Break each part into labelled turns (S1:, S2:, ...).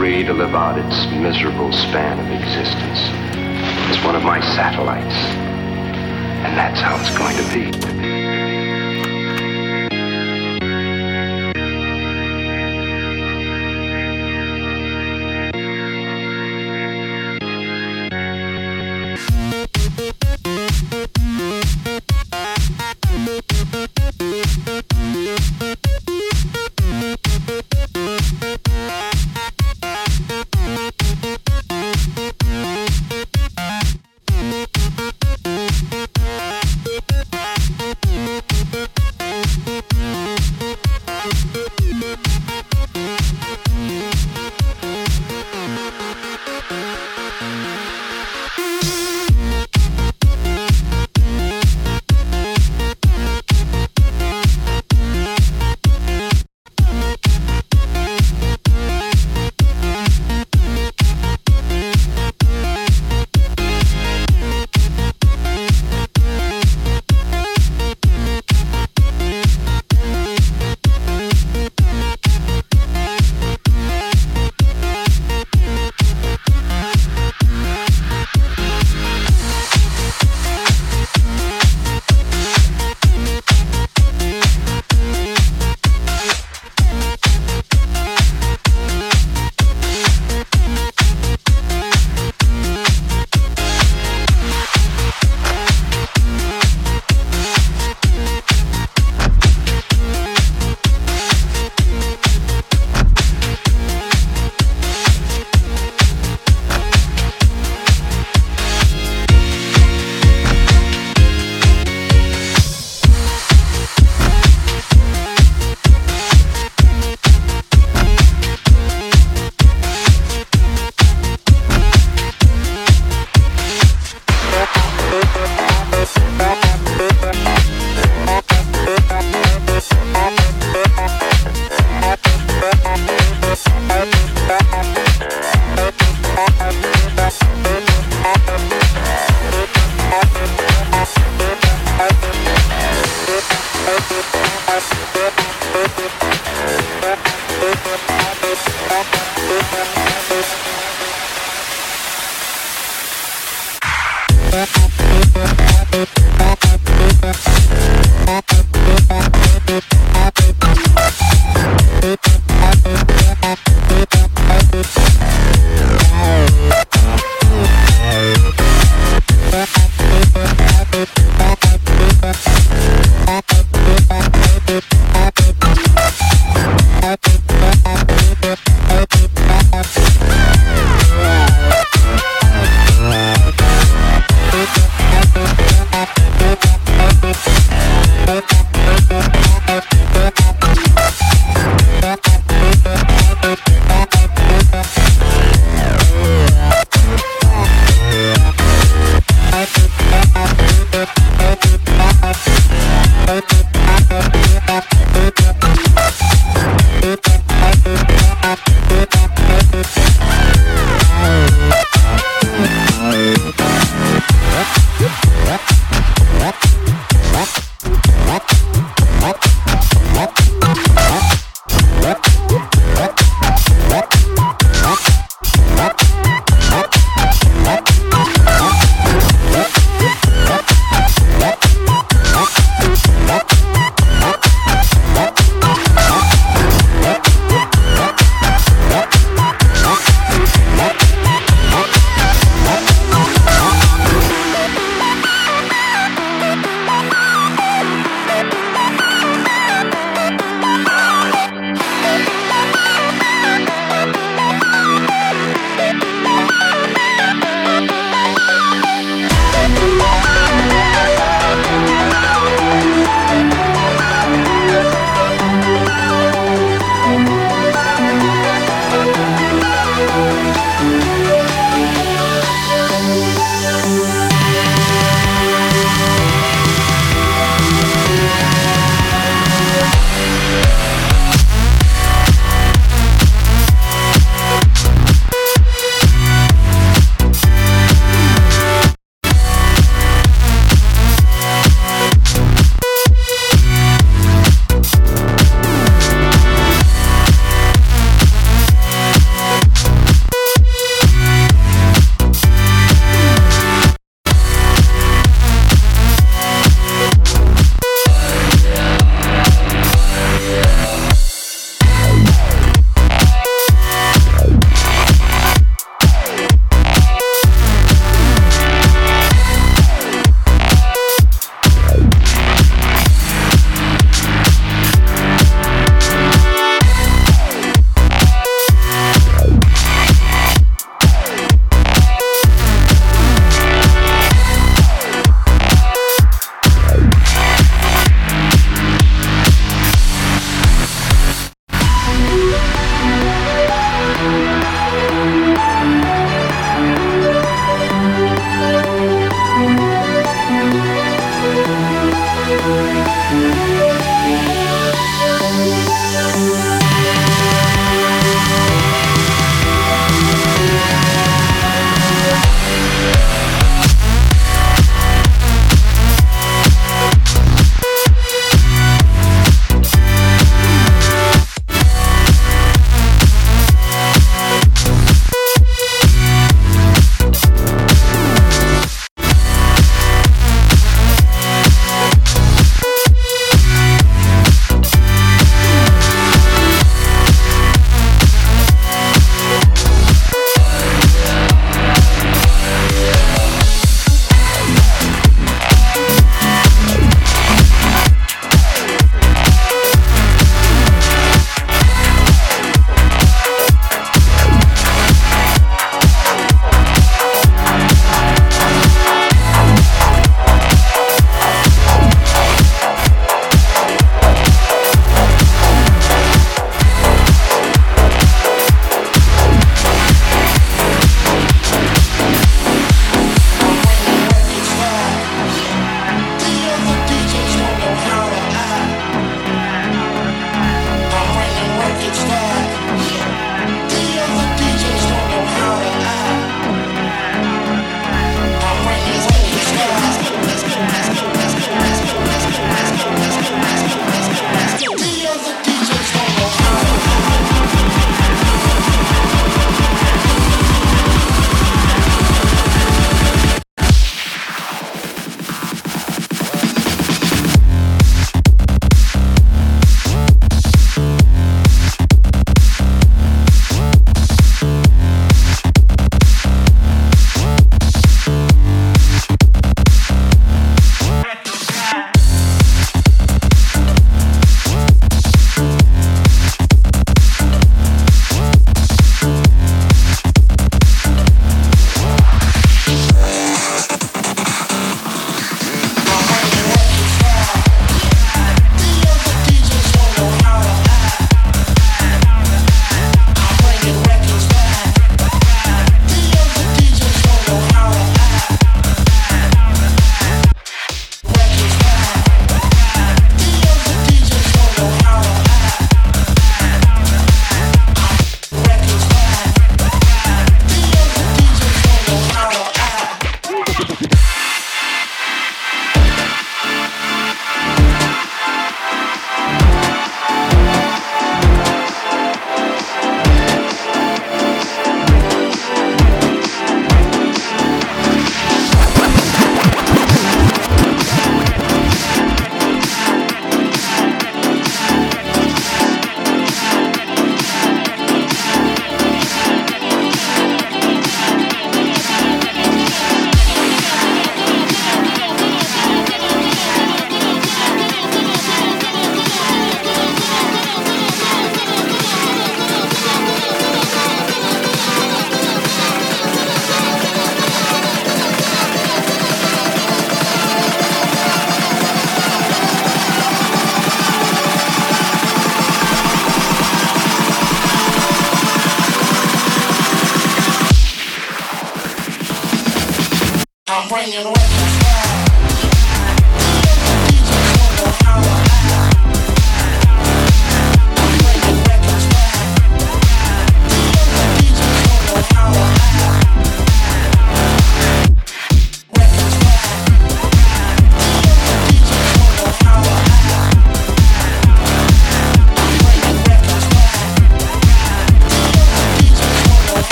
S1: free to live out its miserable span of existence. It's one of my satellites. And that's how it's going to be.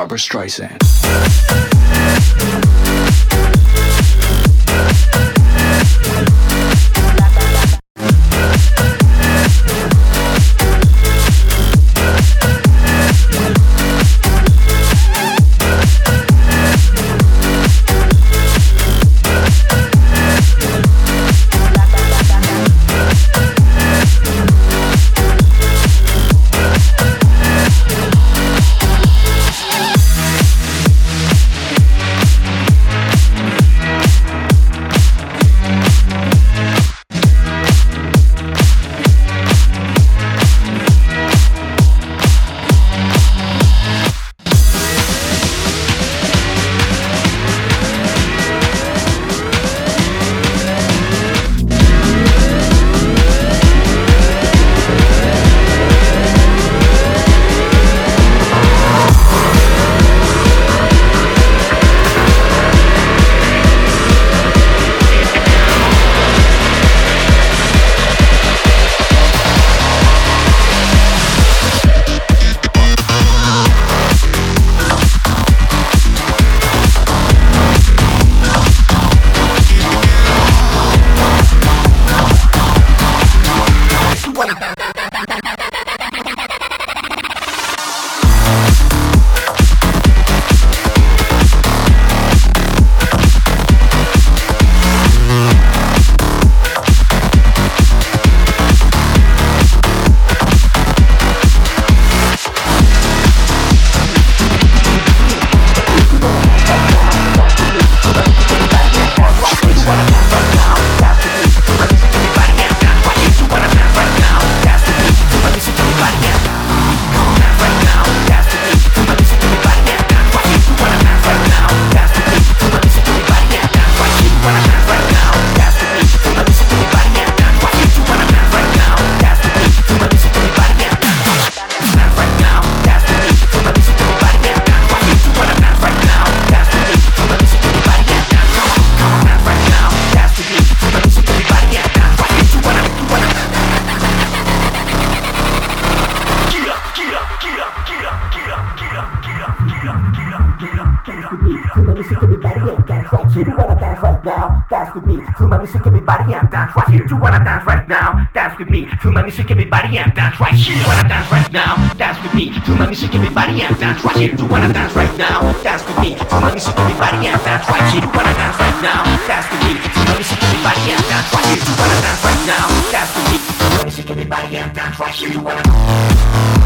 S2: Barbra Streisand. cuenta.
S3: With me. Too many everybody and dance right. You wanna dance right now? Dance with me. Too many sick everybody and dance right. You wanna dance right now? Dance with me. Too many sick everybody and dance right. You wanna